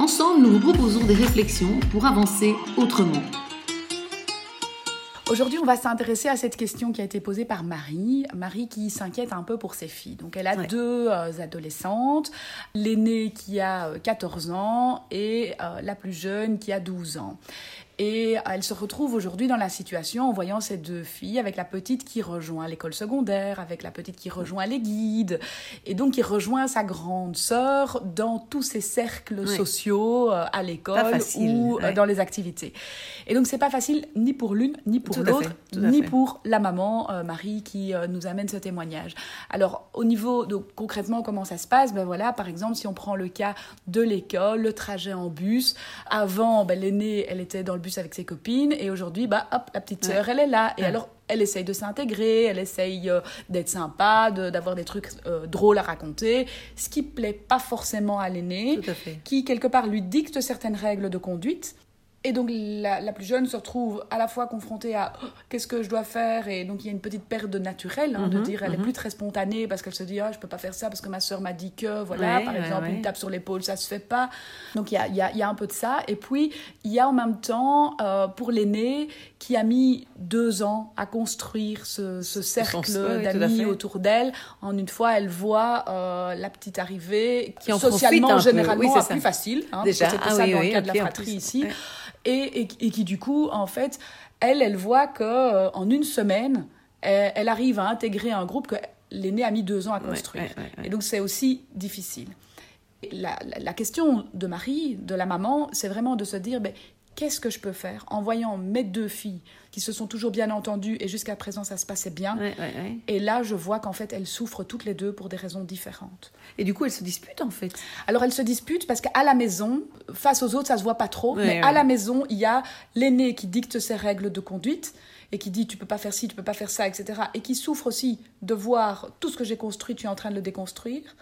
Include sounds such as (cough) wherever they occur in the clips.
Ensemble, nous vous proposons des réflexions pour avancer autrement. Aujourd'hui, on va s'intéresser à cette question qui a été posée par Marie. Marie qui s'inquiète un peu pour ses filles. Donc, elle a deux euh, adolescentes, l'aînée qui a 14 euh, ans et euh, la plus jeune qui a 12 ans. Et elle se retrouve aujourd'hui dans la situation en voyant ces deux filles, avec la petite qui rejoint l'école secondaire, avec la petite qui rejoint les guides, et donc qui rejoint sa grande sœur dans tous ces cercles sociaux euh, à l'école ou euh, dans les activités. Et donc c'est pas facile ni pour l'une ni pour l'autre, ni pour la maman euh, Marie qui nous amène ce témoignage. Alors au niveau concrètement comment ça se passe, ben voilà, par exemple si on prend le cas de l'école, le trajet en bus, avant ben, l'aînée elle était dans le bus avec ses copines et aujourd'hui, bah hop, la petite sœur, elle est là. Et alors, elle essaye de s'intégrer, elle essaye euh, d'être sympa, d'avoir des trucs euh, drôles à raconter, ce qui plaît pas forcément à l'aîné, qui quelque part lui dicte certaines règles de conduite et donc la, plus jeune se retrouve à la fois confrontée à oh, qu'est-ce que je dois faire? Et donc il y a une petite perte de naturel hein, de mhm, dire elle est mhm. plus très spontanée parce qu'elle se dit ah je peux pas faire ça parce que ma soeur m'a dit que voilà par exemple une tape sur l'épaule ça se fait pas. Donc il y a, y, a, y a, un peu de ça. Et puis il y a en même temps euh, pour l'aîné qui a mis deux ans à construire ce, ce cercle d'amis autour d'elle. En une fois elle voit euh, la petite arrivée qui socialement généralement oui, plus facile hein, déjà. c'était ah ça dans le cas de la fratrie ici et, et, qui du coup, en fait, elle, elle voit que euh, en une semaine, elle, arrive à intégrer un groupe que l'aîné a mis deux ans à construire. Et donc c'est aussi difficile. La, la, question de Marie, de la maman, c'est vraiment de se dire, ben, qu'est-ce que je peux faire en voyant mes deux filles qui se sont toujours bien entendues et jusqu'à présent ça se passait bien. Et là, je vois qu'en fait, elles souffrent toutes les deux pour des raisons différentes. Et du coup, elles se disputent en fait. Alors elles se disputent parce qu'à la maison, face aux autres, ça se voit pas trop, mais à la maison, il y a l'aîné qui dicte ses règles de conduite et qui dit tu peux pas faire ci, tu peux pas faire ça, etc. Et qui souffre aussi de voir tout ce que j'ai construit, tu es en train de le déconstruire.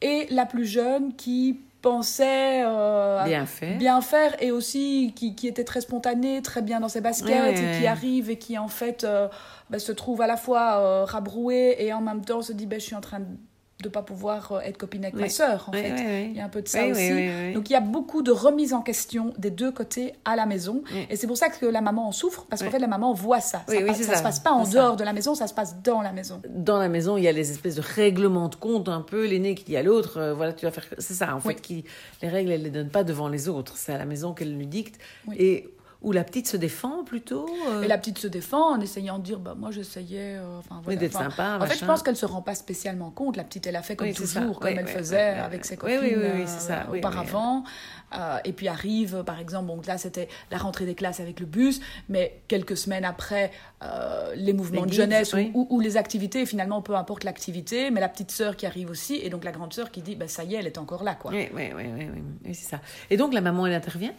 Et la plus jeune qui pensait euh, bien, faire. bien faire et aussi qui, qui, était très spontané, très bien dans ses baskets et qui arrive et qui en fait euh, bah, se trouve à la fois euh, rabroué et en même temps se dit bah, je suis en train de pas pouvoir euh, être copine avec ma sœur, en fait. Il y a un peu de ça aussi. Donc, il y a beaucoup de remise en question des deux côtés à la maison. Et c'est pour ça que la maman en souffre, parce qu'en fait, la maman voit ça. Ça, ne se passe pas en dehors de la maison, ça se passe dans la maison. Dans la maison, il y a les espèces de règlements de compte, un peu, l'aîné qui dit à l'autre, euh, voilà, tu vas faire... C'est ça, en fait, qui... les règles, elle les donne pas devant les autres. C'est à la maison qu'elle lui dicte. Et ou la petite se défend plutôt euh? Et la petite se défend en essayant de dire bah, Moi, j'essayais. Euh, enfin, voilà. d'être sympa. En fait, je pense qu'elle ne se rend pas spécialement compte. La petite, elle a fait comme toujours, comme elle faisait avec ses copines euh, ça. auparavant. et puis arrive, par exemple, donc là, c'était la rentrée des classes avec le bus, mais quelques semaines après, les mouvements de jeunesse ou, les activités, finalement, peu importe l'activité, mais la petite sœur qui arrive aussi, et donc la grande sœur qui dit bah, Ça y est, elle est encore là. Quoi. Oui, oui, oui, oui, c'est ça. Et donc, la maman, elle intervient?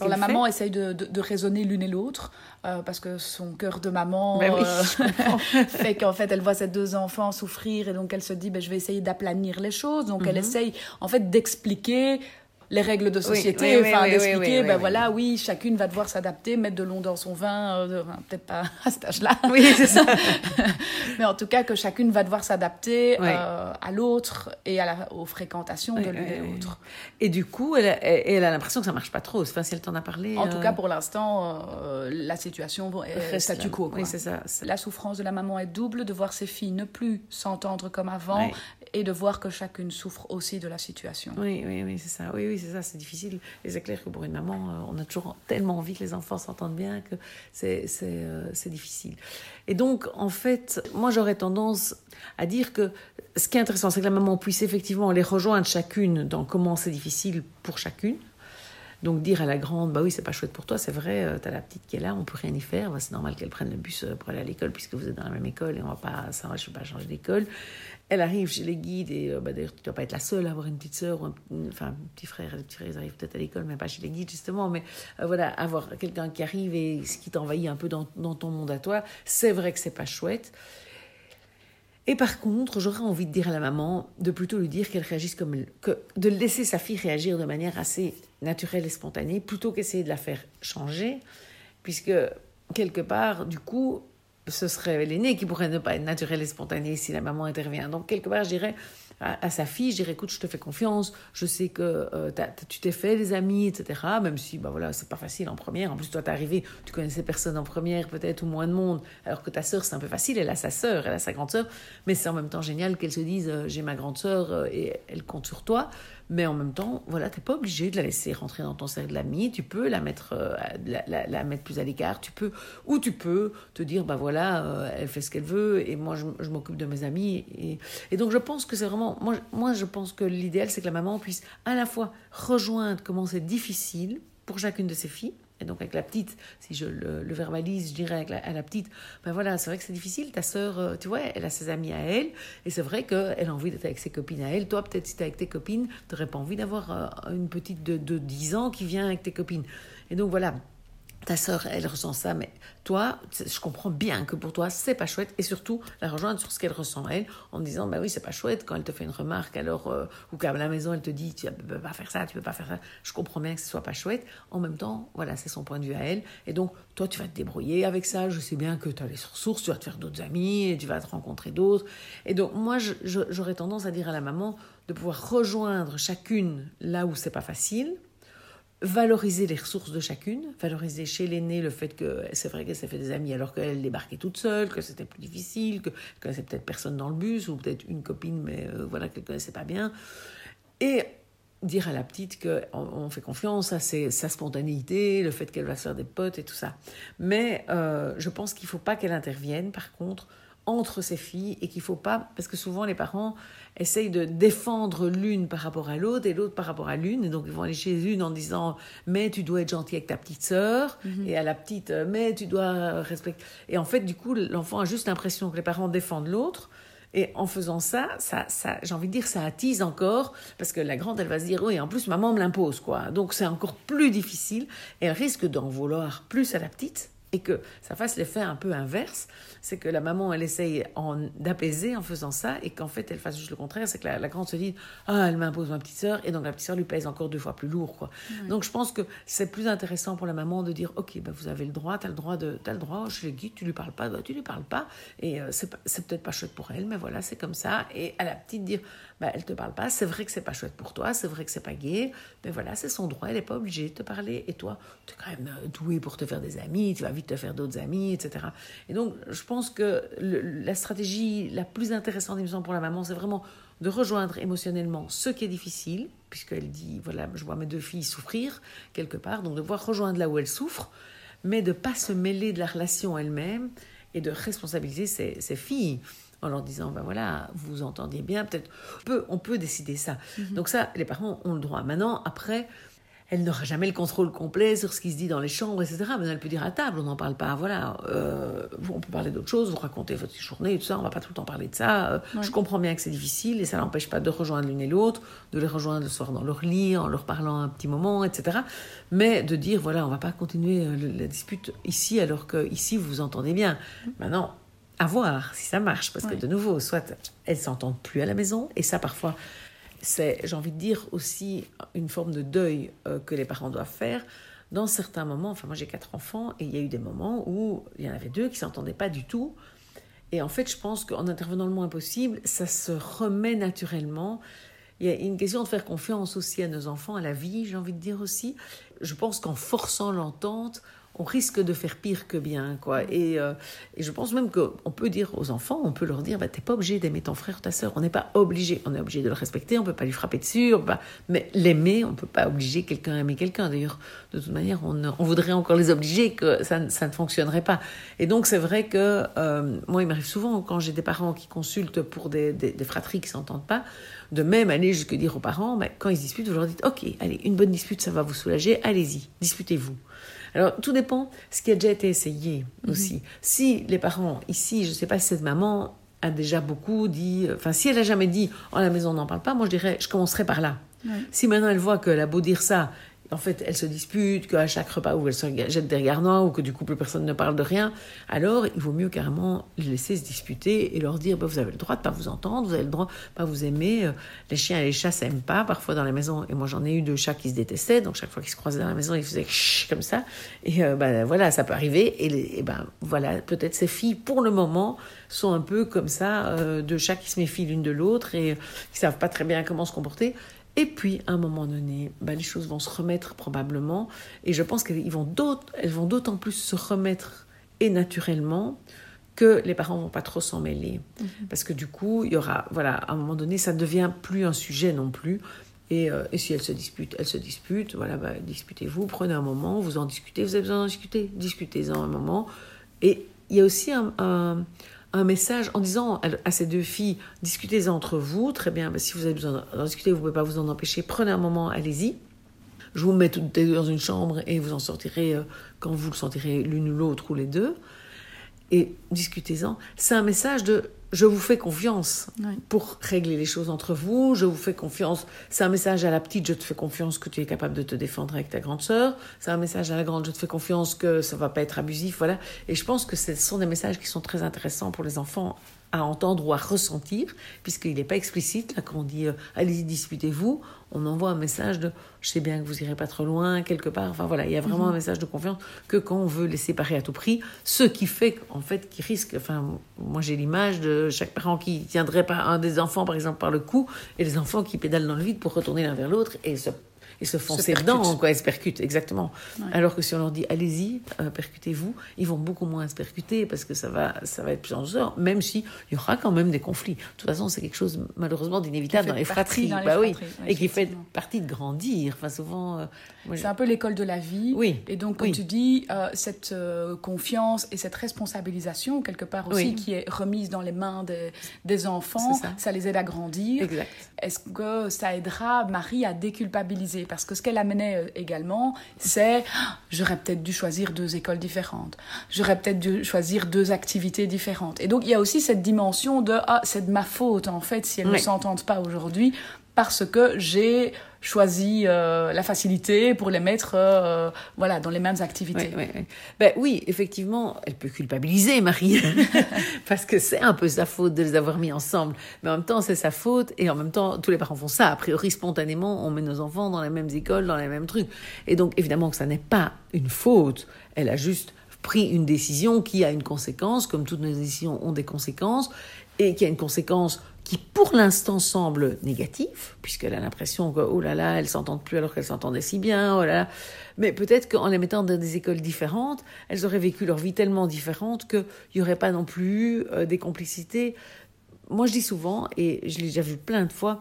Alors, la maman essaye de, de, raisonner l'une et l'autre euh, parce que son cœur de maman ben euh, (laughs) fait qu'en fait elle voit ses deux enfants souffrir et donc elle se dit ben, je vais essayer d'aplanir les choses. Donc elle mhm. essaye en fait d'expliquer les règles de société, enfin d'expliquer, ben voilà, oui, chacune va devoir s'adapter, mettre de l'eau dans son vin, euh, peut-être pas (laughs) à cet âge-là, oui, c'est ça, (laughs) mais en tout cas que chacune va devoir s'adapter euh, à l'autre et à la, aux fréquentations de l'une et l'autre. Et du coup, elle, elle, a l'impression que ça marche pas trop, enfin, si elle t'en a parlé. En tout euh, cas, pour l'instant, la situation est statu quo. Oui, c'est ça. La souffrance de la maman est double, de voir ses filles ne plus s'entendre comme avant et de voir que chacune souffre aussi de la situation. Oui, oui, oui, c'est ça. Oui, oui, c'est ça, c'est difficile. Et c'est clair que pour une maman, euh, on a toujours tellement envie que les enfants s'entendent bien que c'est euh, difficile. Et donc, en fait, moi, j'aurais tendance à dire que ce qui est intéressant, c'est que la maman puisse effectivement les rejoindre chacune dans comment c'est difficile pour chacune. Donc dire à la grande, bah oui, c'est pas chouette pour toi, c'est vrai, tu as la petite qui est là, on peut rien y faire, bah, c'est normal qu'elle prenne le bus pour aller à l'école puisque vous êtes dans la même école et on va pas, ça pas changer d'école. Elle arrive chez les guides et bah, d'ailleurs tu dois pas être la seule à avoir une petite sœur un, enfin un petit frère, les petits frères ils arrivent peut-être à l'école mais pas chez les guides justement, mais voilà, avoir quelqu'un qui arrive et ce qui t'envahit un peu dans, ton monde à toi, c'est vrai que c'est pas chouette. Et par contre, j'aurais envie de dire à la maman de plutôt lui dire qu'elle réagisse comme que de laisser sa fille réagir de manière assez naturelle et spontanée, plutôt qu'essayer de la faire changer, puisque quelque part, du coup, ce serait l'aîné qui pourrait ne pas être naturel et spontané si la maman intervient. Donc quelque part, je dirais, à, sa fille, je dirais écoute, je te fais confiance, je sais que euh, tu t'es fait des amis, etc. Même si, bah voilà, c'est pas facile en première. En plus, toi, t'es arrivé, tu connaissais personne en première, peut-être, ou moins de monde. Alors que ta sœur, c'est un peu facile, elle a sa sœur, elle a sa grande sœur. Mais c'est en même temps génial qu'elle se dise euh, j'ai ma grande sœur euh, et elle compte sur toi. Mais en même temps, voilà, t'es pas obligé de la laisser rentrer dans ton cercle d'amis. Tu peux la mettre, euh, la, mettre plus à l'écart. Tu peux, ou tu peux te dire, bah voilà, euh, elle fait ce qu'elle veut et moi je, m'occupe de mes amis. Et, et, donc je pense que c'est vraiment, moi, moi je pense que l'idéal c'est que la maman puisse à la fois rejoindre comment c'est difficile pour chacune de ses filles et donc avec la petite, si je le, verbalise, je dirais à la petite, ben voilà, c'est vrai que c'est difficile, ta sœur, euh, tu vois, elle a ses amis à elle, et c'est vrai qu'elle a envie d'être avec ses copines à elle. Toi, peut-être si tu es avec tes copines, tu n'aurais pas envie d'avoir euh, une petite de, de 10 ans qui vient avec tes copines. Et donc voilà, ta sœur, elle ressent ça, mais toi, je comprends bien que pour toi, c'est pas chouette, et surtout la rejoindre sur ce qu'elle ressent elle, en disant, bah oui, c'est pas chouette. Quand elle te fait une remarque, alors, euh, ou qu'à la maison, elle te dit, tu peux pas faire ça, tu peux pas faire ça, je comprends bien que ce soit pas chouette, en même temps, voilà, c'est son point de vue à elle, et donc, toi, tu vas te débrouiller avec ça, je sais bien que tu as les ressources, tu vas te faire d'autres amis, et tu vas te rencontrer d'autres, et donc, moi, j'aurais tendance à dire à la maman de pouvoir rejoindre chacune là où c'est pas facile, valoriser les ressources de chacune, valoriser chez l'aînée le fait que c'est vrai qu'elle s'est fait des amis alors qu'elle débarquait toute seule, que c'était plus difficile, que connaissait peut-être personne dans le bus ou peut-être une copine mais euh, voilà qu'elle connaissait pas bien, et dire à la petite qu'on on fait confiance à sa spontanéité, le fait qu'elle va se faire des potes et tout ça. Mais euh, je pense qu'il faut pas qu'elle intervienne par contre entre ses filles et qu'il faut pas, parce que souvent les parents essayent de défendre l'une par rapport à l'autre et l'autre par rapport à l'une, et donc ils vont aller chez une en disant mais tu dois être gentil avec ta petite sœur, mhm. et à la petite mais tu dois respecter. Et en fait, du coup, l'enfant a juste l'impression que les parents défendent l'autre. Et en faisant ça, ça, ça j'ai envie de dire, ça attise encore, parce que la grande, elle va se dire, oui, en plus, maman me l'impose, quoi. Donc c'est encore plus difficile, et elle risque d'en vouloir plus à la petite, et que ça fasse l'effet un peu inverse, c'est que la maman, elle essaye d'apaiser en faisant ça, et qu'en fait, elle fasse juste le contraire, c'est que la, grande se dit Ah, elle m'impose ma petite sœur, et donc la petite sœur lui pèse encore deux fois plus lourd. Quoi. Donc je pense que c'est plus intéressant pour la maman de dire Ok, bah, vous avez le droit, tu as le droit, de, as le droit je l'ai dit, tu lui parles pas, bah, tu lui parles pas, et euh, c'est peut-être pas chouette pour elle, mais voilà, c'est comme ça. Et à la petite dire bah, Elle te parle pas, c'est vrai que c'est pas chouette pour toi, c'est vrai que c'est pas gay, mais voilà, c'est son droit, elle n'est pas obligée de te parler, et toi, tu es quand même euh, doué pour te faire des amis, tu vas vite te faire d'autres amis, etc. Et donc, je pense que la stratégie la plus intéressante, il me semble, pour la maman, c'est vraiment de rejoindre émotionnellement ce qui est difficile, puisqu'elle dit, voilà, je vois mes deux filles souffrir quelque part, donc de voir rejoindre là où elles souffrent, mais de pas se mêler de la relation elle-même et de responsabiliser ses, filles en leur disant, ben voilà, vous entendiez bien, peut-être, on peut, on peut décider ça. Mm-hmm. Donc ça, les parents ont le droit. Maintenant, après, elle n'aura jamais le contrôle complet sur ce qui se dit dans les chambres, etc. Mais elle peut dire à table, on n'en parle pas, voilà. Euh, on peut parler d'autre chose, vous racontez votre journée et tout ça, on va pas tout le temps parler de ça. Euh, je comprends bien que c'est difficile et ça n'empêche pas de rejoindre l'une et l'autre, de les rejoindre le soir dans leur lit, en leur parlant un petit moment, etc. Mais de dire, voilà, on va pas continuer euh, la dispute ici alors que ici vous vous entendez bien. Maintenant, à voir si ça marche, parce que de nouveau, soit elles s'entendent plus à la maison, et ça parfois c'est, j'ai envie de dire, aussi une forme de deuil euh, que les parents doivent faire. Dans certains moments, enfin moi j'ai quatre enfants, et il y a eu des moments où il y en avait deux qui s'entendaient pas du tout. Et en fait, je pense qu'en intervenant le moins possible, ça se remet naturellement. Il y a une question de faire confiance aussi à nos enfants, à la vie, j'ai envie de dire aussi. Je pense qu'en forçant l'entente, on risque de faire pire que bien, quoi. Et, euh, et je pense même qu'on peut dire aux enfants, on peut leur dire, bah, t'es pas obligé d'aimer ton frère ou ta sœur. On n'est pas obligé. On est obligé de le respecter, on peut pas lui frapper dessus, mais l'aimer, on peut pas obliger quelqu'un à aimer quelqu'un. D'ailleurs, de toute manière, on, on, voudrait encore les obliger, que ça, ça ne fonctionnerait pas. Et donc, c'est vrai que euh, moi, il m'arrive souvent, quand j'ai des parents qui consultent pour des, des, des fratries qui s'entendent pas, de même aller jusque dire aux parents, mais quand ils disputent, vous leur dites, ok, allez, une bonne dispute, ça va vous soulager, allez-y, disputez-vous. Alors, tout dépend ce qui a déjà été essayé mhm. aussi. Si les parents, ici, je ne sais pas si cette maman a déjà beaucoup dit, enfin, si elle a jamais dit, en oh, la maison, on n'en parle pas, moi, je dirais, je commencerai par là. Si maintenant elle voit qu'elle a beau dire ça en fait, elles se disputent, qu'à chaque repas où elles se jettent des regards noirs ou que du coup personne ne parle de rien, alors il vaut mieux carrément les laisser se disputer et leur dire bah, vous avez le droit de pas vous entendre, vous avez le droit de pas vous aimer. Euh, les chiens et les chats s'aiment pas parfois dans la maison. Et moi j'en ai eu deux chats qui se détestaient, donc chaque fois qu'ils se croisaient dans la maison, ils faisaient comme ça. Et ben voilà, ça peut arriver. Et, ben voilà, peut-être ces filles pour le moment sont un peu comme ça, euh, deux chats qui se méfient l'une de l'autre et qui savent pas très bien comment se comporter. Et puis, à un moment donné, bah, les choses vont se remettre probablement. Et je pense qu'elles vont d'autant plus se remettre et naturellement que les parents vont pas trop s'en mêler. Mhm. Parce que du coup, il y aura, voilà, à un moment donné, ça ne devient plus un sujet non plus. Et, euh, si elles se disputent, elles se disputent. Voilà, bah, disputez-vous, prenez un moment, vous en discutez, vous avez besoin d'en discuter, discutez-en un moment. Et il y a aussi un un message en disant à, ces deux filles, discutez entre vous, très bien, si vous avez besoin d'en discuter, vous ne pouvez pas vous en empêcher, prenez un moment, allez-y. Je vous mets toutes dans une chambre et vous en sortirez euh, quand vous le sentirez l'une ou l'autre ou les deux. Et discutez-en. C'est un message de je vous fais confiance pour régler les choses entre vous, je vous fais confiance. C'est un message à la petite, je te fais confiance que tu es capable de te défendre avec ta grande sœur. C'est un message à la grande, je te fais confiance que ça va pas être abusif, voilà. Et je pense que ce sont des messages qui sont très intéressants pour les enfants à entendre ou à ressentir, puisqu'il n'est pas explicite. Là, quand on dit euh, allez-y, disputez-vous, on envoie un message de je sais bien que vous irez pas trop loin, quelque part. Enfin voilà, il y a vraiment mhm. un message de confiance que quand on veut les séparer à tout prix, ce qui fait en fait qui risque. Enfin, moi j'ai l'image de chaque parent qui tiendrait pas un des enfants par exemple par le cou et les enfants qui pédalent dans le vide pour retourner l'un vers l'autre et se et se foncer dedans, quoi, ils se percutent, exactement. Alors que si on leur dit allez-y, euh, percutez-vous, ils vont beaucoup moins se percuter parce que ça va, ça va être plus en douceur, même s'il y aura quand même des conflits. De toute façon, c'est quelque chose malheureusement d'inévitable dans les fratries, bah oui, et qui fait partie de grandir. Enfin, souvent. Euh, c'est un peu l'école de la vie. Oui. Et donc, comme tu dis, euh, cette confiance et cette responsabilisation, quelque part aussi, qui est remise dans les mains des, des enfants, ça. ça. les aide à grandir. Exact. Est-ce que ça aidera Marie à déculpabiliser? Parce que ce qu'elle amenait euh, également, c'est ah, j'aurais peut-être dû choisir deux écoles différentes, j'aurais peut-être dû choisir deux activités différentes. Et donc il y a aussi cette dimension de ah c'est de ma faute en fait si elles ne s'entendent pas aujourd'hui parce que j'ai choisi euh, la facilité pour les mettre euh, voilà, dans les mêmes activités. Ben, oui, effectivement, elle peut culpabiliser Marie, (laughs) parce que c'est un peu sa faute de les avoir mis ensemble. Mais en même temps, c'est sa faute, et en même temps, tous les parents font ça. A priori, spontanément, on met nos enfants dans les mêmes écoles, dans les mêmes trucs. Et donc, évidemment que ça n'est pas une faute. Elle a juste pris une décision qui a une conséquence, comme toutes nos décisions ont des conséquences, et qui a une conséquence qui pour l'instant semble négatif, puisqu'elle a l'impression que, oh là là, elles s'entendent plus alors qu'elles s'entendaient si bien, oh là là. Mais peut-être qu'en les mettant dans des écoles différentes, elles auraient vécu leur vie tellement différente qu'il n'y aurait pas non plus euh, des complicités moi, je dis souvent, et je l'ai déjà vu plein de fois,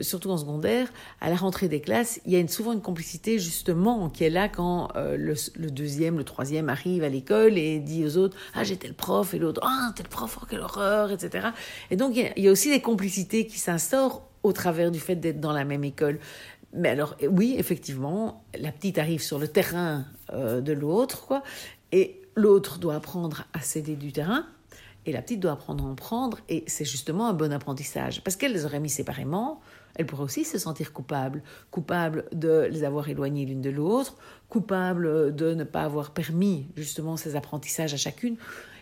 surtout en secondaire, à la rentrée des classes, il y a souvent une complicité justement qui est là quand euh, le, deuxième, le troisième arrive à l'école et dit aux autres Ah, j'étais le prof, et l'autre Ah, t'es le prof, oh, quelle horreur, etc. Et donc, il y, a, aussi des complicités qui s'instaurent au travers du fait d'être dans la même école. Mais alors, oui, effectivement, la petite arrive sur le terrain euh, de l'autre, quoi, et l'autre doit apprendre à céder du terrain et la petite doit apprendre à en prendre, et c'est justement un bon apprentissage. Parce qu'elle les aurait mis séparément, elle pourrait aussi se sentir coupable. Coupable de les avoir éloignées l'une de l'autre, coupable de ne pas avoir permis justement ces apprentissages à chacune.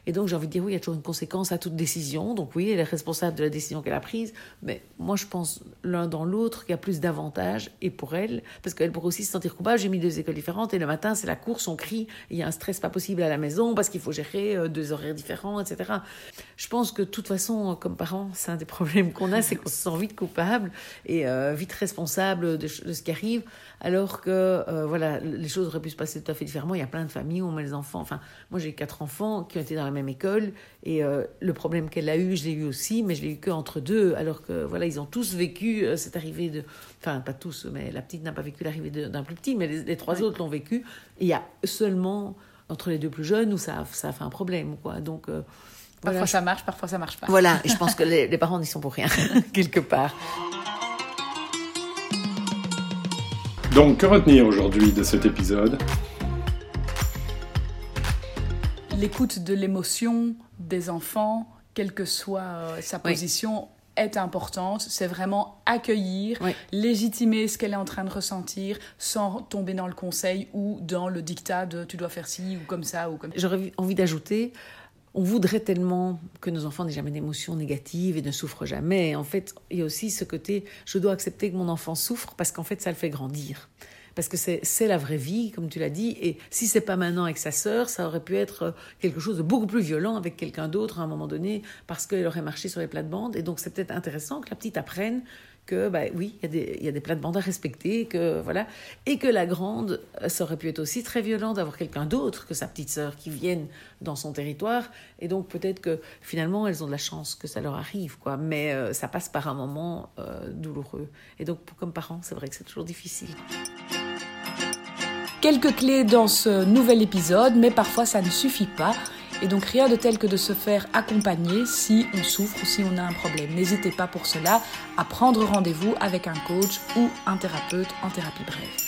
Et donc, j'ai envie de dire, oui, il y a toujours une conséquence à toute décision. Donc, oui, elle est responsable de la décision qu'elle a prise. Mais moi, je pense l'un dans l'autre qu'il y a plus d'avantages. Et pour elle, parce qu'elle pourrait aussi se sentir coupable. J'ai mis deux écoles différentes et le matin, c'est la course, on crie. Il y a un stress pas possible à la maison parce qu'il faut gérer euh, deux horaires différents, etc. je pense que de toute façon, comme parents, c'est un des (laughs) problèmes qu'on a, c'est qu'on se sent vite coupable et euh, vite responsable de, ce qui arrive, alors que euh, voilà, les choses auraient pu se passer tout à fait différemment. Il y a plein de familles où on met les enfants. Enfin, moi j'ai quatre enfants qui ont été dans la même école et euh, le problème qu'elle a eu, je l'ai eu aussi, mais je l'ai eu que entre deux, alors que voilà, ils ont tous vécu cette arrivée de, enfin pas tous, mais la petite n'a pas vécu l'arrivée d'un plus petit, mais les, trois autres l'ont vécu. Et il y a seulement entre les deux plus jeunes où ça, ça a fait un problème, quoi. Donc Parfois ça marche, parfois ça marche pas. Voilà, et je pense que les, les parents n'y sont pour rien, (laughs) quelque part. Donc, que retenir aujourd'hui de cet épisode L'écoute de l'émotion des enfants, quelle que soit euh, sa position, est importante. C'est vraiment accueillir, légitimer ce qu'elle est en train de ressentir sans tomber dans le conseil ou dans le dictat de tu dois faire ci ou comme ça ou comme J'aurais envie d'ajouter on voudrait tellement que nos enfants n'aient jamais d'émotions négatives et ne souffrent jamais. En fait, il y a aussi ce côté, je dois accepter que mon enfant souffre parce qu'en fait, ça le fait grandir. Parce que c'est la vraie vie, comme tu l'as dit. Et si c'est pas maintenant avec sa sœur, ça aurait pu être quelque chose de beaucoup plus violent avec quelqu'un d'autre à un moment donné, parce qu'elle aurait marché sur les plates-bandes. Et donc, c'est peut-être intéressant que la petite apprenne que bah, oui, il y, y, a des plates-bandes à respecter, que voilà, et que la grande, ça aurait pu être aussi très violent d'avoir quelqu'un d'autre que sa petite sœur qui vienne dans son territoire, et donc peut-être que finalement elles ont de la chance que ça leur arrive, quoi. Mais euh, ça passe par un moment euh, douloureux, et donc comme parents, c'est vrai que c'est toujours difficile. Quelques clés dans ce nouvel épisode, mais parfois ça ne suffit pas. Et donc rien de tel que de se faire accompagner si on souffre ou si on a un problème. N'hésitez pas pour cela à prendre rendez-vous avec un coach ou un thérapeute en thérapie brève.